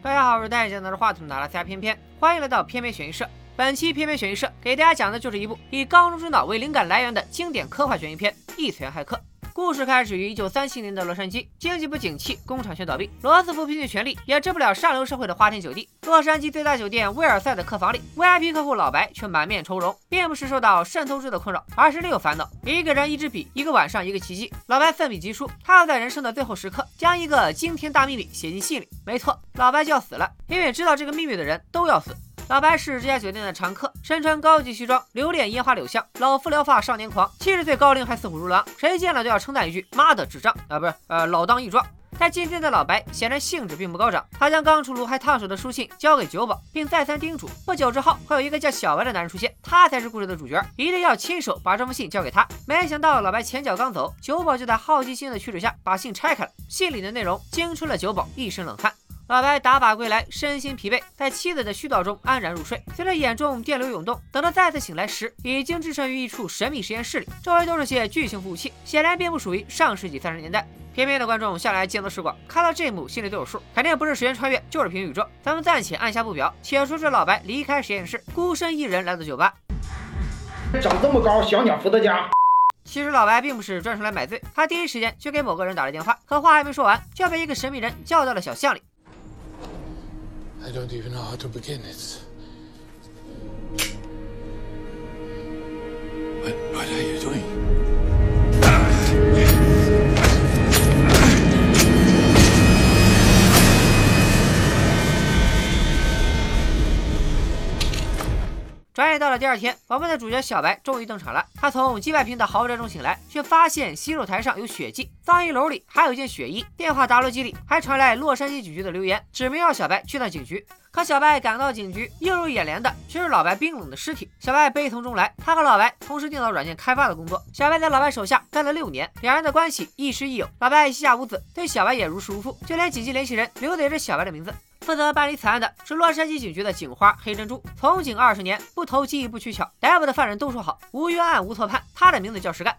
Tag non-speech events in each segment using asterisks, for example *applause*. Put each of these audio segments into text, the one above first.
大家好，我是戴眼镜拿着话筒的阿拉斯加偏偏，欢迎来到偏偏悬疑社。本期偏偏悬疑社给大家讲的就是一部以高中生脑为灵感来源的经典科幻悬疑片《异次元骇客》。故事开始于一九三七年的洛杉矶，经济不景气，工厂全倒闭，罗斯福拼尽全力也治不了上流社会的花天酒地。洛杉矶最大酒店威尔赛的客房里，VIP 客户老白却满面愁容，并不是受到渗透质的困扰，而是另有烦恼。一个人一支笔，一个晚上一个奇迹。老白奋笔疾书，他要在人生的最后时刻将一个惊天大秘密写进信里。没错，老白就要死了，因为知道这个秘密的人都要死。老白是这家酒店的常客，身穿高级西装，留恋烟花柳巷，老夫聊发少年狂，七十岁高龄还似虎如狼，谁见了都要称赞一句“妈的智障啊，不是呃老当益壮”。但今天的老白显然兴致并不高涨，他将刚出炉还烫手的书信交给酒保，并再三叮嘱，不久之后会有一个叫小白的男人出现，他才是故事的主角，一定要亲手把这封信交给他。没想到老白前脚刚走，酒保就在好奇心的驱使下把信拆开了，信里的内容惊出了酒保一身冷汗。老白打靶归来，身心疲惫，在妻子的絮叨中安然入睡。随着眼中电流涌动，等他再次醒来时，已经置身于一处神秘实验室里，周围都是些巨型服务器，显然并不属于上世纪三十年代。偏偏的观众向来见多识广，看到这一幕心里都有数，肯定不是时间穿越，就是平行宇宙。咱们暂且按下不表，且说这老白离开实验室，孤身一人来到酒吧。长这么高，小鸟伏特加。其实老白并不是专程来买醉，他第一时间就给某个人打了电话，可话还没说完，就被一个神秘人叫到了小巷里。I don't even know how to begin. It's. What, what are you doing? 转眼到了第二天，我们的主角小白终于登场了。他从几百平的豪宅中醒来，却发现洗手台上有血迹，脏衣篓里还有一件血衣，电话答录机里还传来洛杉矶警局的留言，指明要小白去趟警局。可小白赶到警局，映入眼帘的却是老白冰冷的尸体。小白悲从中来，他和老白从事电脑软件开发的工作。小白在老白手下干了六年，两人的关系亦师亦友。老白膝下无子，对小白也如释如负，就连紧急联系人留的也是小白的名字。负责办理此案的是洛杉矶警局的警花黑珍珠，从警二十年，不投机不取巧，逮捕的犯人都说好，无冤案无错判。他的名字叫石干。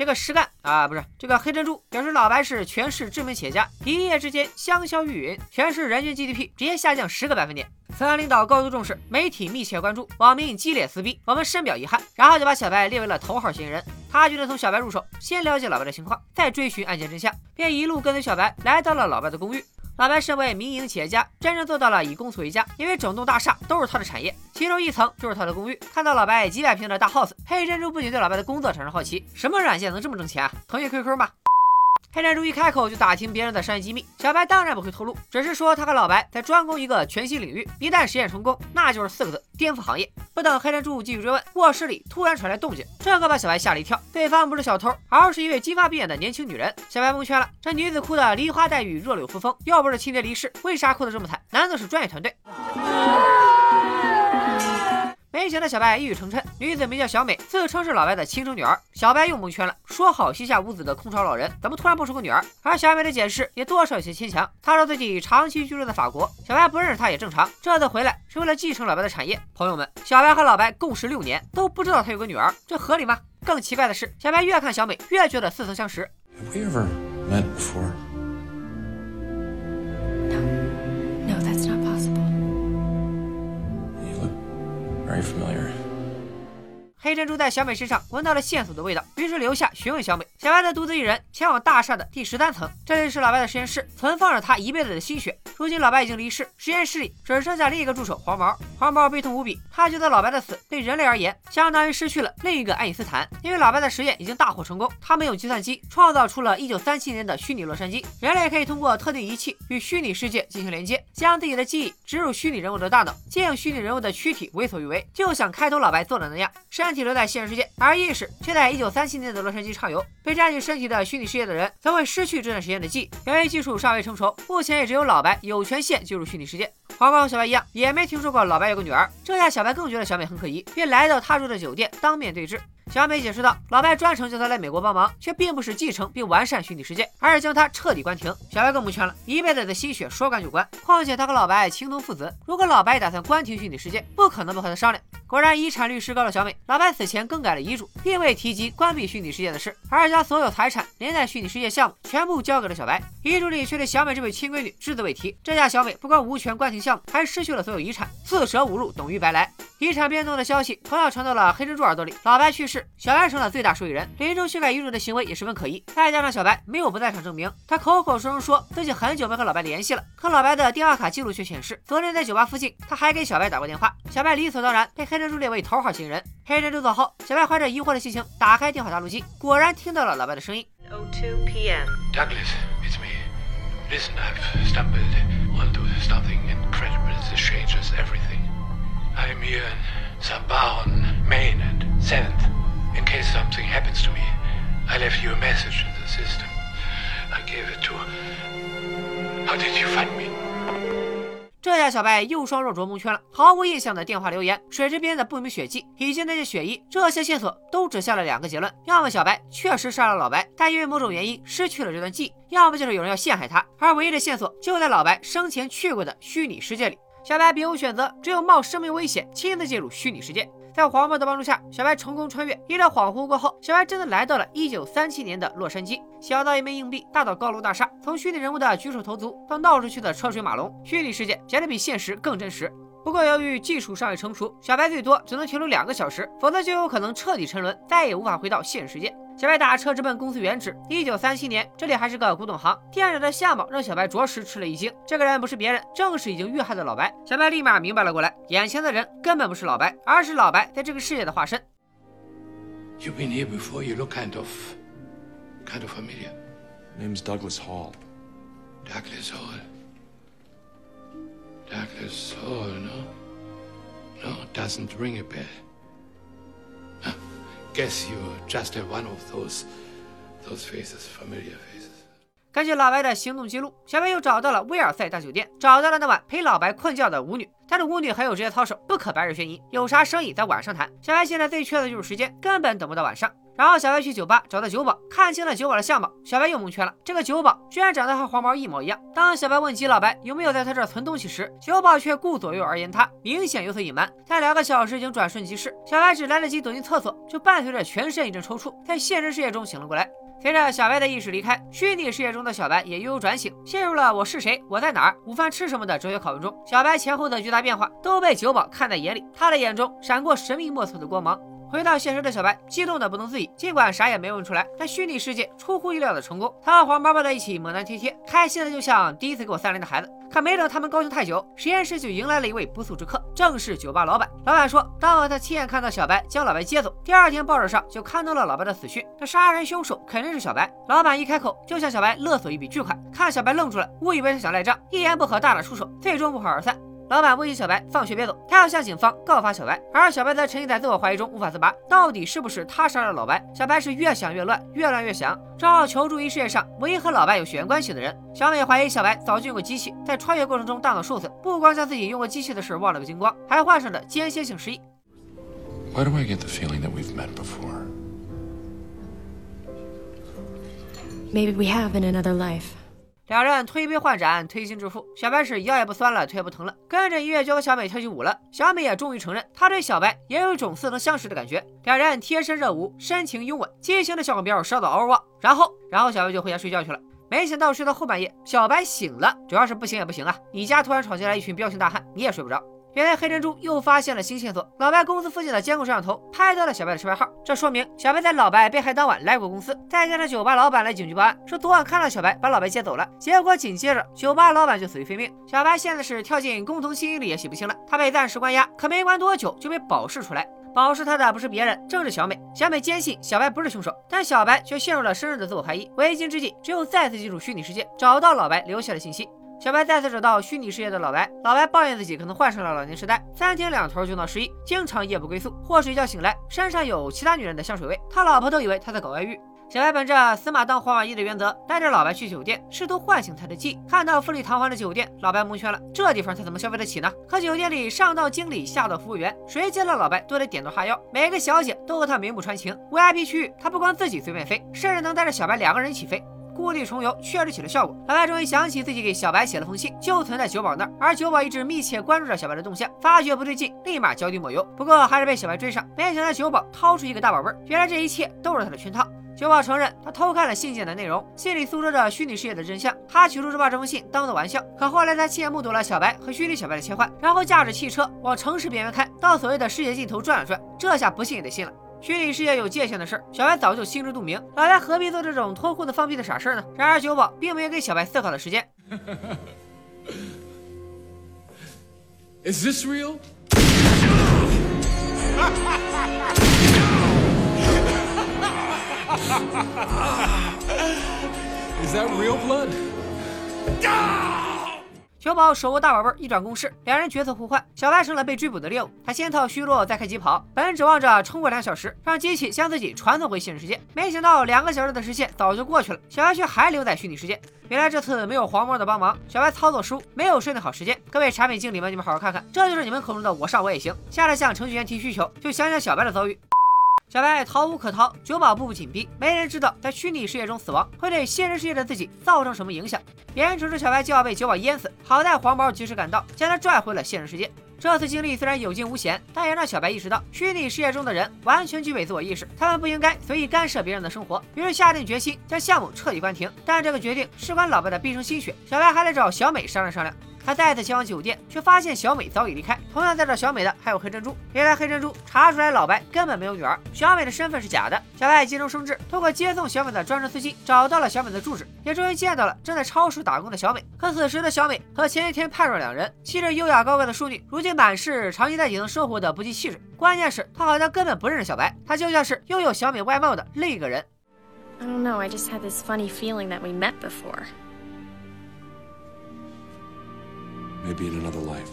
这个实干啊，不是这个黑珍珠，表示老白是全市知名企业家，一夜之间香消玉殒，全市人均 GDP 直接下降十个百分点。此案领导高度重视，媒体密切关注，网民激烈撕逼，我们深表遗憾。然后就把小白列为了头号嫌疑人。他决定从小白入手，先了解老白的情况，再追寻案件真相，便一路跟随小白来到了老白的公寓。老白身为民营企业家，真正做到了以公司为家，因为整栋大厦都是他的产业，其中一层就是他的公寓。看到老白几百平的大 house，黑珍珠不仅对老白的工作产生好奇，什么软件能这么挣钱啊？腾讯 QQ 吗？黑珍珠一开口就打听别人的商业机密，小白当然不会透露，只是说他和老白在专攻一个全新领域，一旦实验成功，那就是四个字：颠覆行业。不等黑珍珠继续追问，卧室里突然传来动静，这可把小白吓了一跳。对方不是小偷，而是一位金发碧眼的年轻女人。小白蒙圈了，这女子哭得梨花带雨，弱柳扶风，要不是亲爹离世，为啥哭得这么惨？难道是专业团队？没想到小白一语成谶，女子名叫小美，自称是老白的亲生女儿。小白又蒙圈了，说好膝下无子的空巢老人，怎么突然蹦出个女儿？而小美的解释也多少有些牵强。她说自己长期居住在法国，小白不认识她也正常。这次回来是为了继承老白的产业。朋友们，小白和老白共事六年，都不知道他有个女儿，这合理吗？更奇怪的是，小白越看小美，越觉得似曾相识。wherever met before? 在小美身上闻到了线索的味道，于是留下询问小美。小白则独自一人前往大厦的第十三层，这里是老白的实验室，存放着他一辈子的心血。如今老白已经离世，实验室里只剩下另一个助手黄毛。黄毛悲痛无比，他觉得老白的死对人类而言，相当于失去了另一个爱因斯坦，因为老白的实验已经大获成功。他们用计算机创造出了一九三七年的虚拟洛杉矶，人类可以通过特定仪器与虚拟世界进行连接，将自己的记忆植入虚拟人物的大脑，借用虚拟人物的躯体为所欲为，就像开头老白做的那样。身体留在现实世界，而意识却在一九三七年的洛杉矶畅游。被占据身体的虚拟世界的人，则会失去这段时间的记忆。由于技术尚未成熟，目前也只有老白有权限进入虚拟世界。黄毛和小白一样，也没听说过老白有个女儿。这下小白更觉得小美很可疑，便来到他住的酒店当面对质。小美解释道，老白专程叫她来美国帮忙，却并不是继承并完善虚拟世界，而是将她彻底关停。小白更不劝了，一辈子的心血说关就关，况且他和老白情同父子，如果老白打算关停虚拟世界，不可能不和他商量。果然，遗产律师告了小美，老白死前更改了遗嘱，并未提及关闭虚拟世界的事，而是将所有财产连带虚拟世界项目全部交给了小白。遗嘱里却对小美这位亲闺女只字未提，这下小美不光无权关停项目，还失去了所有遗产，四舍五入等于白来。遗产变动的消息同样传到了黑珍珠耳朵里，老白去世，小白成了最大受益人，临终修改遗嘱的行为也十分可疑。再加上小白没有不在场证明，他口口声声说自己很久没和老白联系了，可老白的电话卡记录却显示，昨天在酒吧附近，他还给小白打过电话。小白理所当然被黑珍珠列为头号嫌疑人。黑珍珠走后，小白怀着疑惑的心情打开电话答录机，果然听到了老白的声音。02 p.m. Douglas, it's me. Listen, I've stumbled onto something incredible that changes everything. I'm here in Sambaon, Maine, at 7th. In case something happens to me, I left you a message in the system. I gave it to. How did you find me? 这下小白又双肉琢蒙圈了，毫无印象的电话留言、水池边的不明血迹以及那件血衣，这些线索都指向了两个结论：要么小白确实杀了老白，但因为某种原因失去了这段记忆；要么就是有人要陷害他，而唯一的线索就在老白生前去过的虚拟世界里。小白别无选择，只有冒生命危险亲自进入虚拟世界。在黄毛的帮助下，小白成功穿越。一阵恍惚过后，小白真的来到了1937年的洛杉矶。小到一枚硬币，大到高楼大厦，从虚拟人物的举手投足到闹出去的车水马龙，虚拟世界显得比现实更真实。不过由于技术尚未成熟，小白最多只能停留两个小时，否则就有可能彻底沉沦，再也无法回到现实世界。小白打车直奔公司原址。一九三七年，这里还是个古董行。店长的相貌让小白着实吃了一惊。这个人不是别人，正是已经遇害的老白。小白立马明白了过来，眼前的人根本不是老白，而是老白在这个世界的化身。You've been here before. You look kind of. kind of familiar. Name's Douglas Hall. Douglas Hall. Douglas Hall, no? No, doesn't ring a bell. Guess you just have one of those. those faces, familiar faces. 根据老白的行动记录，小白又找到了威尔塞大酒店，找到了那晚陪老白困觉的舞女。但是舞女很有职业操守，不可白日宣淫，有啥生意在晚上谈。小白现在最缺的就是时间，根本等不到晚上。然后小白去酒吧找到酒保，看清了酒保的相貌，小白又蒙圈了。这个酒保居然长得和黄毛一模一样。当小白问及老白有没有在他这儿存东西时，酒保却顾左右而言他，明显有所隐瞒。但两个小时已经转瞬即逝，小白只来得及躲进厕所，就伴随着全身一阵抽搐，在现实世界中醒了过来。随着小白的意识离开，虚拟世界中的小白也悠悠转醒，陷入了“我是谁，我在哪儿，午饭吃什么”的哲学拷问中。小白前后的巨大变化都被酒保看在眼里，他的眼中闪过神秘莫测的光芒。回到现实的小白激动的不能自已，尽管啥也没问出来，但虚拟世界出乎意料的成功。他和黄毛抱在一起，猛男贴贴，开心的就像第一次给我三连的孩子。可没等他们高兴太久，实验室就迎来了一位不速之客，正是酒吧老板。老板说，当晚他亲眼看到小白将老白接走，第二天报纸上就刊登了老白的死讯，这杀人凶手肯定是小白。老板一开口就向小白勒索一笔巨款，看小白愣住了，误以为他想赖账，一言不合大打出手，最终不欢而散。老板威胁小白放学别走，他要向警方告发小白，而小白则沉浸在自我怀疑中无法自拔。到底是不是他杀了老白？小白是越想越乱，越乱越想，只好求助于世界上唯一和老白有血缘关系的人。小美怀疑小白早就用过机器，在穿越过程中大脑受损，不光将自己用过机器的事忘了个精光，还患上了间歇性失忆。Why do I get the feeling that we've met before? Maybe we have in another life. 两人推杯换盏，推心置腹。小白是腰也不酸了，腿也不疼了，跟着音乐就和小美跳起舞了。小美也终于承认，她对小白也有一种似曾相识的感觉。两人贴身热舞，深情拥吻，激情的小目标烧到嗷嗷。然后，然后小白就回家睡觉去了。没想到睡到后半夜，小白醒了，主要是不行也不行啊！你家突然闯进来一群彪形大汉，你也睡不着。原来黑珍珠又发现了新线索，老白公司附近的监控摄像头拍到了小白的车牌号，这说明小白在老白被害当晚来过公司。再加上酒吧老板来警局报案，说昨晚看到小白把老白接走了，结果紧接着酒吧老板就死于非命。小白现在是跳进共同新营里也洗不清了，他被暂时关押，可没关多久就被保释出来。保释他的不是别人，正是小美。小美坚信小白不是凶手，但小白却陷入了深深的自我怀疑。为今之计，只有再次进入虚拟世界，找到老白留下的信息。小白再次找到虚拟世界的老白，老白抱怨自己可能患上了老年痴呆，三天两头就闹失忆，经常夜不归宿，或睡觉醒来身上有其他女人的香水味，他老婆都以为他在搞外遇。小白本着死马当活马医的原则，带着老白去酒店，试图唤醒他的记忆。看到富丽堂皇的酒店，老白蒙圈了，这地方他怎么消费得起呢？可酒店里上到经理，下到服务员，谁见了老白都得点头哈腰，每个小姐都和他眉目传情。VIP 区域，他不光自己随便飞，甚至能带着小白两个人一起飞。故地重游确实起了效果，老白终于想起自己给小白写了封信，就存在酒保那儿，而酒保一直密切关注着小白的动向，发觉不对劲，立马脚底抹油。不过还是被小白追上，没想到酒保掏出一个大宝贝，原来这一切都是他的圈套。酒保承认他偷看了信件的内容，信里诉说着虚拟世界的真相。他起初是把这封信当做玩笑，可后来他亲眼目睹了小白和虚拟小白的切换，然后驾着汽车往城市边缘开，到所谓的世界尽头转了转，这下不信也得信了。虚拟世界有界限的事，小白早就心知肚明，老白何必做这种脱裤子放屁的傻事呢？然而酒保并没有给小白思考的时间。*laughs* Is this real? *laughs* Is that real blood? *laughs* 酒保手握大宝贝，一转攻势，两人角色互换，小白成了被追捕的猎物。他先套虚弱，再开疾跑，本指望着冲过两小时，让机器将自己传送回现实世界。没想到两个小时的时限早就过去了，小白却还留在虚拟世界。原来这次没有黄毛的帮忙，小白操作失误，没有设定好时间。各位产品经理们，你们好好看看，这就是你们口中的我上我也行。下次向程序员提需求，就想想小白的遭遇。小白逃无可逃，酒保步步紧逼，没人知道在虚拟世界中死亡会对现实世界的自己造成什么影响。眼瞅着小白就要被酒保淹死，好在黄毛及时赶到，将他拽回了现实世界。这次经历虽然有惊无险，但也让小白意识到，虚拟世界中的人完全具备自我意识，他们不应该随意干涉别人的生活。于是下定决心将项目彻底关停。但这个决定事关老白的毕生心血，小白还得找小美商量商量。他再次前往酒店，却发现小美早已离开。同样在找小美的还有黑珍珠。原来黑珍珠查出来老白根本没有女儿，小美的身份是假的。小白急中生智，通过接送小美的专车司机找到了小美的住址，也终于见到了正在超市打工的小美。可此时的小美和前一天判若两人，气质优雅高贵的淑女，如今满是长期在底层生活的不羁气质。关键是，她好像根本不认识小白，她就像是拥有小美外貌的另一个人。I don't know, I just had this funny feeling that we met before. Maybe in another life.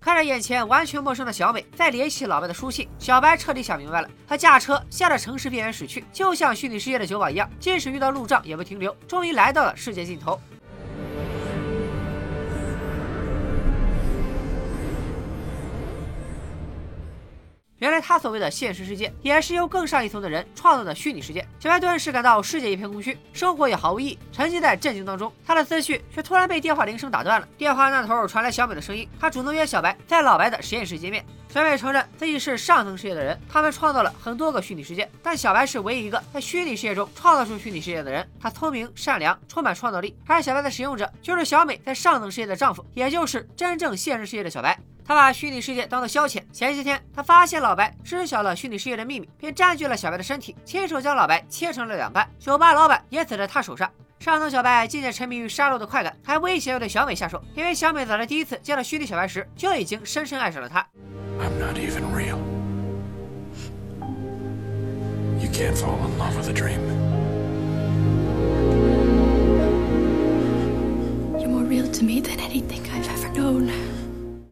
看着眼前完全陌生的小美，再联系老白的书信，小白彻底想明白了。他驾车向着城市边缘驶去，就像虚拟世界的酒保一样，即使遇到路障也不停留，终于来到了世界尽头。原来他所谓的现实世界，也是由更上一层的人创造的虚拟世界。小白顿时感到世界一片空虚，生活也毫无意义，沉浸在震惊当中。他的思绪却突然被电话铃声打断了。电话那头传来小美的声音，她主动约小白在老白的实验室见面。小美承认自己是上层世界的人，他们创造了很多个虚拟世界，但小白是唯一一个在虚拟世界中创造出虚拟世界的人。他聪明、善良，充满创造力。而小白的使用者就是小美在上层世界的丈夫，也就是真正现实世界的小白。他把虚拟世界当做消遣。前些天，他发现老白知晓了虚拟世界的秘密，便占据了小白的身体，亲手将老白切成了两半。酒吧老板也死在他手上。上层小白渐渐沉迷于杀戮的快感，还威胁要对小美下手，因为小美早在第一次见到虚拟小白时就已经深深爱上了他。I'm not even real. You can't fall in love with a dream. You're more real to me than anything I've ever known.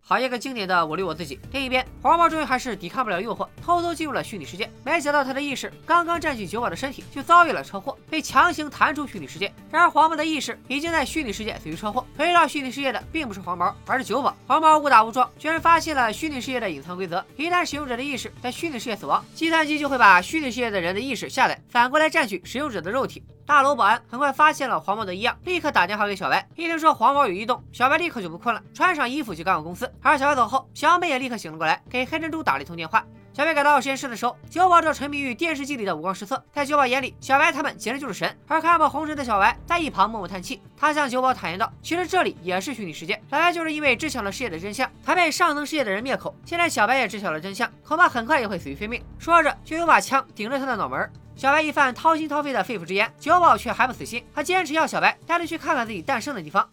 好一个经典的我绿我自己。另一边，黄毛终于还是抵抗不了诱惑，偷偷进入了虚拟世界。没想到他的意识刚刚占据酒保的身体，就遭遇了车祸，被强行弹出虚拟世界。然而黄毛的意识已经在虚拟世界死于车祸，回到虚拟世界的并不是黄毛，而是酒保。黄毛误打误撞，居然发现了虚拟世界的隐藏规则：一旦使用者的意识在虚拟世界死亡，计算机就会把虚拟世界的人的意识下载，反过来占据使用者的肉体。大楼保安很快发现了黄毛的异样，立刻打电话给小白。一听说黄毛有异动，小白立刻就不困了，穿上衣服就赶往公司。而小白走后，小美也立刻醒了过来，给黑珍珠打了一通电话。小白赶到实验室的时候，酒保正沉迷于电视机里的五光十色，在酒保眼里，小白他们简直就是神。而看破红尘的小白在一旁默默叹气。他向酒保坦言道：“其实这里也是虚拟世界，小白就是因为知晓了世界的真相，才被上层世界的人灭口。现在小白也知晓了真相，恐怕很快也会死于非命。”说着，就有把枪顶着他的脑门。小白一番掏心掏肺的肺腑之言，酒保却还不死心，他坚持要小白带他去看看自己诞生的地方。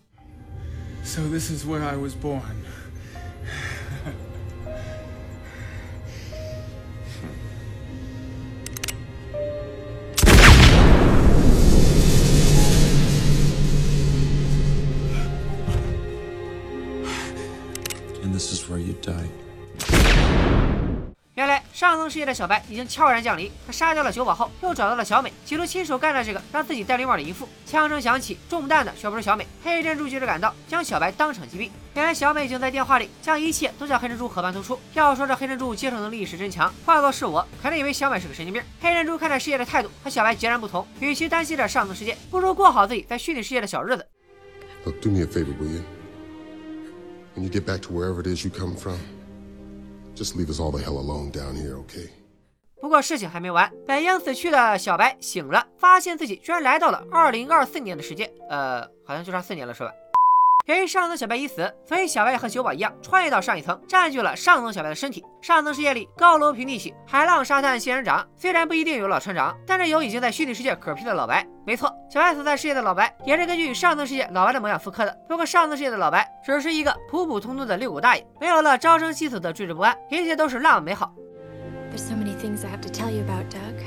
So this is where I was born. Die. 原来上层世界的小白已经悄然降临。他杀掉了酒保后，又找到了小美，企图亲手干掉这个让自己戴绿帽的淫妇。枪声响起，中弹的却不是小美。黑珍珠及时赶到，将小白当场击毙。原来小美已经在电话里将一切都向黑珍珠和盘托出。要说这黑珍珠接受能力是真强，换作是我，肯定以为小美是个神经病。黑珍珠看待世界的态度和小白截然不同，与其担心着上层世界，不如过好自己在虚拟世界的小日子。Look, do me a favor, will you? When you get back to wherever it is you come from, just leave us all the hell alone down here, okay? 不过事情还没完，本应死去的小白醒了，发现自己居然来到了二零二四年的时间。呃，好像就差四年了，是吧？由于上层小白已死，所以小白和酒保一样，穿越到上一层，占据了上层小白的身体。上层世界里，高楼平地起，海浪沙滩仙人掌。虽然不一定有老船长，但是有已经在虚拟世界嗝屁的老白。没错，小白所在世界的老白也是根据上层世界老白的模样复刻的。不过上层世界的老白只是一个普普通通的遛狗大爷，没有了朝生夕死的惴惴不安，一切都是那么美好。There's so many things I have to tell you about, Doug.《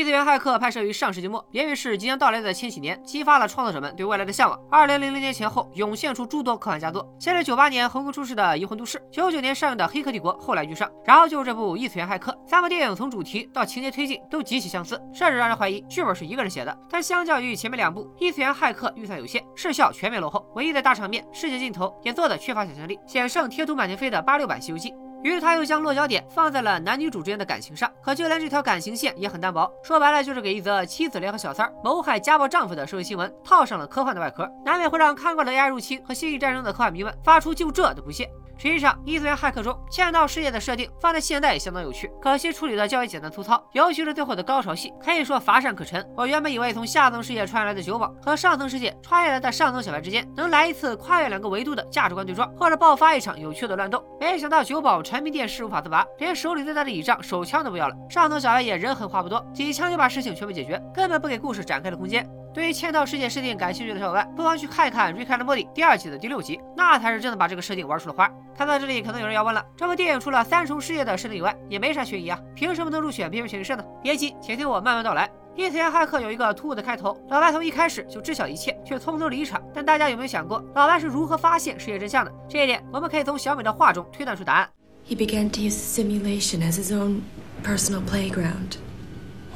异次元骇客》拍摄于上世纪末，也许是即将到来的千禧年，激发了创作者们对未来的向往。二零零零年前后涌现出诸多科幻佳作，先是九八年横空出世的《移魂都市》，九九年上映的《黑客帝国》后来居上，然后就是这部《异次元骇客》。三部电影从主题到情节推进都极其相似，甚至让人怀疑剧本是一个人写的。但相较于前面两部，《异次元骇客》预算有限，视效全面落后，唯一的大场面、世界镜头也做的缺乏想象力，险胜贴图满天飞的八六版《西游记》。于是他又将落脚点放在了男女主之间的感情上，可就连这条感情线也很单薄。说白了，就是给一则妻子联合小三谋害家暴丈夫的社会新闻套上了科幻的外壳，难免会让看惯了 AI 入侵和星际战争的科幻迷们发出就这的不屑。实际上，异次元骇客中嵌道世界的设定放在现代也相当有趣，可惜处理的较为简单粗糙，尤其是最后的高潮戏，可以说乏善可陈。我原本以为从下层世界穿越来的酒保和上层世界穿越来的上层小白之间能来一次跨越两个维度的价值观对撞，或者爆发一场有趣的乱斗，没想到酒保沉迷电视无法自拔，连手里最大的倚仗手枪都不要了。上层小白也人狠话不多，几枪就把事情全部解决，根本不给故事展开的空间。对于嵌套世界设定感兴趣的小伙伴，不妨去看一看《Rick and Morty》第二季的第六集，那才是真的把这个设定玩出了花。看到这里，可能有人要问了：这部电影除了三重世界的设定以外，也没啥悬疑啊，凭什么能入选片片悬疑社呢？别急，且听我慢慢道来。异次元骇客有一个突兀的开头，老白从一开始就知晓一切，却匆匆离场。但大家有没有想过，老白是如何发现世界真相的？这一点，我们可以从小美的话中推断出答案。He began to use simulation as his own personal playground.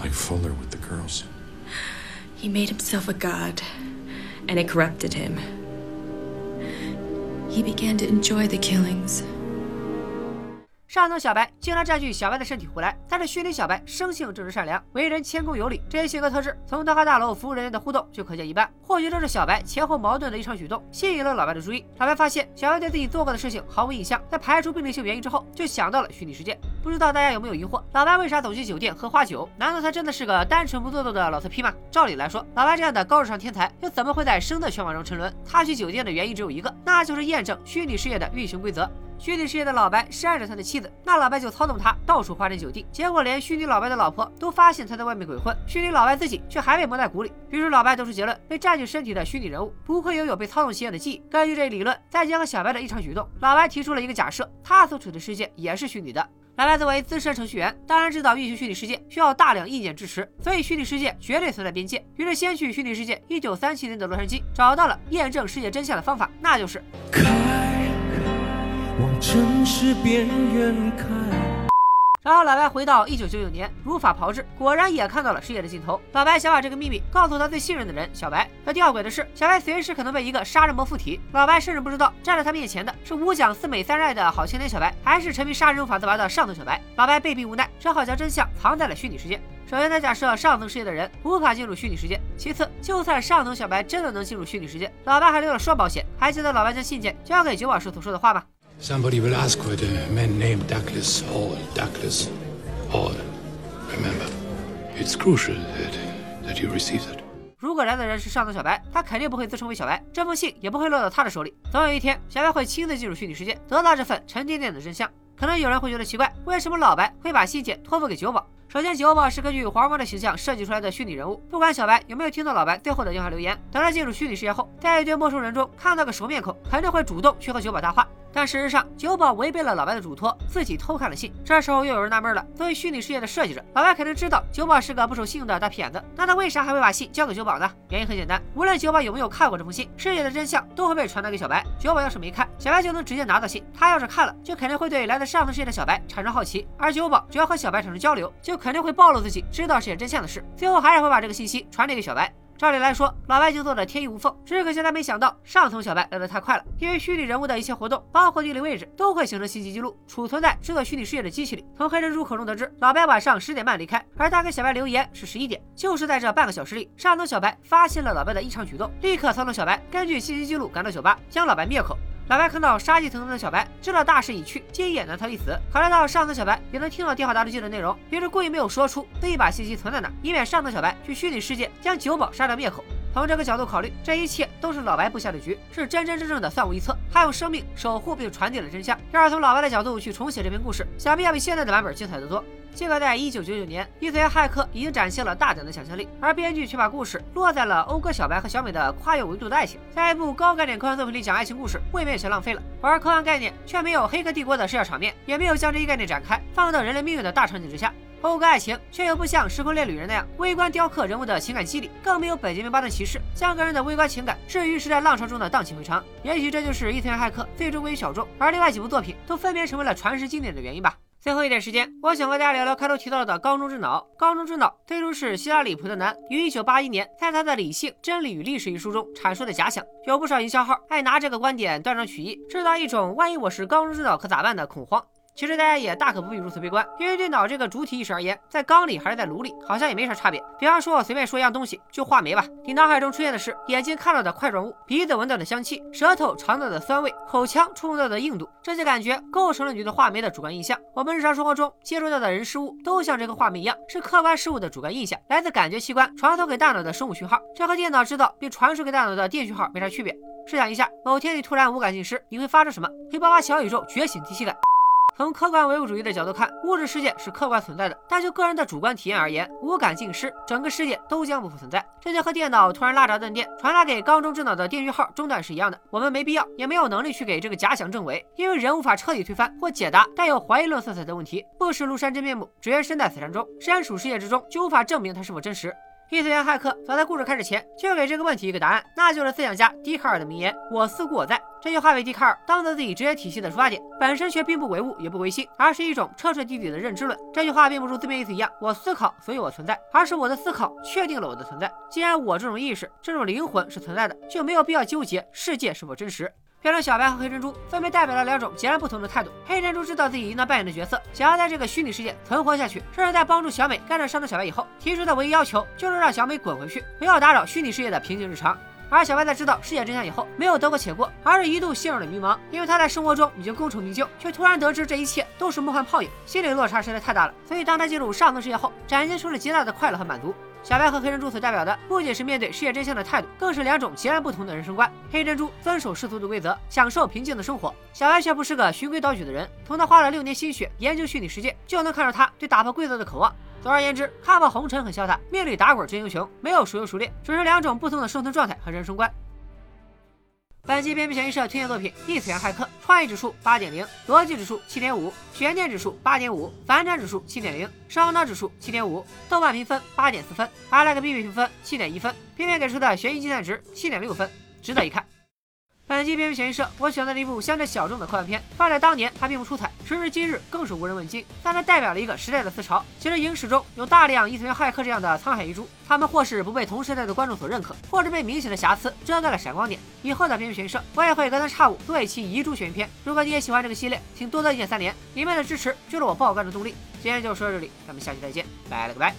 Like Fuller with the girls. He made himself a god, and it corrupted him. He began to enjoy the killings. 上层小白经常占据小白的身体胡来，但是虚拟小白生性正直善良，为人谦恭有礼，这些性格特质从德华大楼服务人员的互动就可见一斑。或许正是小白前后矛盾的一场举动吸引了老白的注意。老白发现小白对自己做过的事情毫无印象，在排除病理性原因之后，就想到了虚拟世界。不知道大家有没有疑惑，老白为啥总去酒店喝花酒？难道他真的是个单纯不做作的老色批吗？照理来说，老白这样的高智商天才又怎么会在生的圈网中沉沦？他去酒店的原因只有一个，那就是验证虚拟世界的运行规则。虚拟世界的老白是爱着他的妻子，那老白就操纵他到处花天酒地，结果连虚拟老白的老婆都发现他在外面鬼混，虚拟老白自己却还被蒙在鼓里。于是老白得出结论：被占据身体的虚拟人物不会拥有被操纵经验的记忆。根据这一理论，再结合小白的异常举动，老白提出了一个假设：他所处的世界也是虚拟的。老白作为资深程序员，当然知道运行虚拟世界需要大量硬件支持，所以虚拟世界绝对存在边界。于是先去虚拟世界一九三七年的洛杉矶，找到了验证世界真相的方法，那就是开，城市边缘开。然后老白回到一九九九年，如法炮制，果然也看到了世界的尽头。老白想把这个秘密告诉他最信任的人小白。可吊诡的是，小白随时可能被一个杀人魔附体。老白甚至不知道站在他面前的是五讲四美三热爱的好青年小白，还是沉迷杀人无法自拔的上层小白。老白被逼无奈，只好将真相藏在了虚拟世界。首先，他假设上层世界的人无法进入虚拟世界；其次，就算上层小白真的能进入虚拟世界，老白还留了双保险。还记得老白将信件交给酒保时所说的话吗？Somebody will ask for the man named Douglas Hall. Douglas Hall. Remember, it's crucial that, that you receive it. 如果来的人是上层小白，他肯定不会自称为小白，这封信也不会落到他的手里。总有一天，小白会亲自进入虚拟世界，得到这份沉甸甸的真相。可能有人会觉得奇怪，为什么老白会把信件托付给酒保？首先，酒保是根据黄毛的形象设计出来的虚拟人物，不管小白有没有听到老白最后的电话留言，等他进入虚拟世界后，在一堆陌生人中看到个熟面孔，肯定会主动去和酒保搭话。但事实上，酒保违背了老白的嘱托，自己偷看了信。这时候又有人纳闷了：作为虚拟世界的设计者，老白肯定知道酒保是个不守信用的大屁眼子，那他为啥还会把信交给酒保呢？原因很简单，无论酒保有没有看过这封信，世界的真相都会被传达给小白。酒保要是没看，小白就能直接拿到信；他要是看了，就肯定会对来自上层世界的小白产生好奇。而酒保只要和小白产生交流，就肯定会暴露自己知道世界真相的事，最后还是会把这个信息传递给小白。照理来说，老白已经做的天衣无缝，只可惜他没想到上层小白来的太快了。因为虚拟人物的一切活动，包括地理位置，都会形成信息记录，储存在制作虚拟世界的机器里。从黑珍珠口中得知，老白晚上十点半离开，而他给小白留言是十一点。就是在这半个小时里，上层小白发现了老白的异常举动，立刻操纵小白根据信息记录赶到酒吧，将老白灭口。老白看到杀气腾腾的小白，知道大势已去，今夜难逃一死。考虑到上次小白也能听到电话答录机的内容，于是故意没有说出自己把信息存在哪，以免上层小白去虚拟世界将酒保杀掉灭口。从这个角度考虑，这一切都是老白布下的局，是真真正正的算无一策。他用生命守护并传递了真相。要是从老白的角度去重写这篇故事，想必要比现在的版本精彩得多。尽管，在一九九九年，异次元骇客已经展现了大胆的想象力，而编剧却把故事落在了讴歌小白和小美的跨越维度的爱情。在一部高概念科幻作品里讲爱情故事，未免有些浪费了。而科幻概念却没有《黑客帝国》的视效场面，也没有将这一概念展开，放到人类命运的大场景之下。讴歌爱情却又不像《时空恋旅人》那样微观雕刻人物的情感肌理，更没有《北极星巴顿骑士》将个人的微观情感置于时代浪潮中的荡气回肠。也许这就是异次元骇客最终归于小众，而另外几部作品都分别成为了传世经典的原因吧。最后一点时间，我想和大家聊聊开头提到的缸中之脑。缸中之脑最初是希拉里·普特南于1981年在他的《理性、真理与历史》一书中阐述的假想。有不少营销号爱拿这个观点断章取义，制造一种“万一我是缸中之脑可咋办”的恐慌。其实大家也大可不必如此悲观，因为对脑这个主体意识而言，在缸里还是在炉里，好像也没啥差别。比方说，我随便说一样东西，就画眉吧，你脑海中出现的是眼睛看到的块状物，鼻子闻到的香气，舌头尝到的酸味，口腔触碰到的硬度，这些感觉构成了你对画眉的主观印象。我们日常生活中接触到的人事物，都像这个画眉一样，是客观事物的主观印象，来自感觉器官传送给大脑的生物讯号，这和电脑知道并传输给大脑的电讯号没啥区别。试想一下，某天你突然无感进食，你会发生什么？黑巴巴小宇宙觉醒第七感。从客观唯物主义的角度看，物质世界是客观存在的，但就个人的主观体验而言，无感尽失，整个世界都将不复存在。这就和电脑突然拉闸断电，传达给缸中智脑的电讯号中断是一样的。我们没必要，也没有能力去给这个假想证伪，因为人无法彻底推翻或解答带有怀疑论色彩的问题。不识庐山真面目，只缘身在此山中。身处世界之中，就无法证明它是否真实。异次元骇客早在故事开始前就给这个问题一个答案，那就是思想家笛卡尔的名言：“我思故我在。”这句话被笛卡尔当做自己哲学体系的出发点，本身却并不唯物也不唯心，而是一种彻彻底底的认知论。这句话并不如字面意思一样“我思考，所以我存在”，而是我的思考确定了我的存在。既然我这种意识、这种灵魂是存在的，就没有必要纠结世界是否真实。变成小白和黑珍珠分别代表了两种截然不同的态度。黑珍珠知道自己应当扮演的角色，想要在这个虚拟世界存活下去，甚至在帮助小美干掉上头小白以后，提出的唯一要求就是让小美滚回去，不要打扰虚拟世界的平静日常。而小白在知道世界真相以后，没有得过且过，而是一度陷入了迷茫，因为他在生活中已经功成名就，却突然得知这一切都是梦幻泡影，心理落差实在太大了。所以当他进入上层世界后，展现出了极大的快乐和满足。小白和黑珍珠所代表的不仅是面对世界真相的态度，更是两种截然不同的人生观。黑珍珠遵守世俗的规则，享受平静的生活；小白却不是个循规蹈矩的人。从他花了六年心血研究虚拟世界，就能看出他对打破规则的渴望。总而言之，看破红尘很潇洒，命里打滚真英雄，没有孰优孰劣，只是两种不同的生存状态和人生观。本期编辑悬疑社推荐作品《异次元骇客》，创意指数八点零，逻辑指数七点五，悬念指数八点五，反转指数七点零，烧脑指数七点五，豆瓣评分八点四分，阿莱克 B B 评分七点一分，片片给出的悬疑计算值七点六分，值得一看。本期片片悬疑社，我选择了一部相对小众的科幻片，放在当年它并不出彩，时至今日更是无人问津。但它代表了一个时代的思潮。其实影史中有大量异次元骇客这样的沧海遗珠，他们或是不被同时代的观众所认可，或者被明显的瑕疵遮盖了闪光点。以后的片片悬疑社，我也会隔三差五做一期遗珠悬疑片。如果你也喜欢这个系列，请多多一键三连，你们的支持就是我爆肝的动力。今天就说到这里，咱们下期再见，拜了个拜。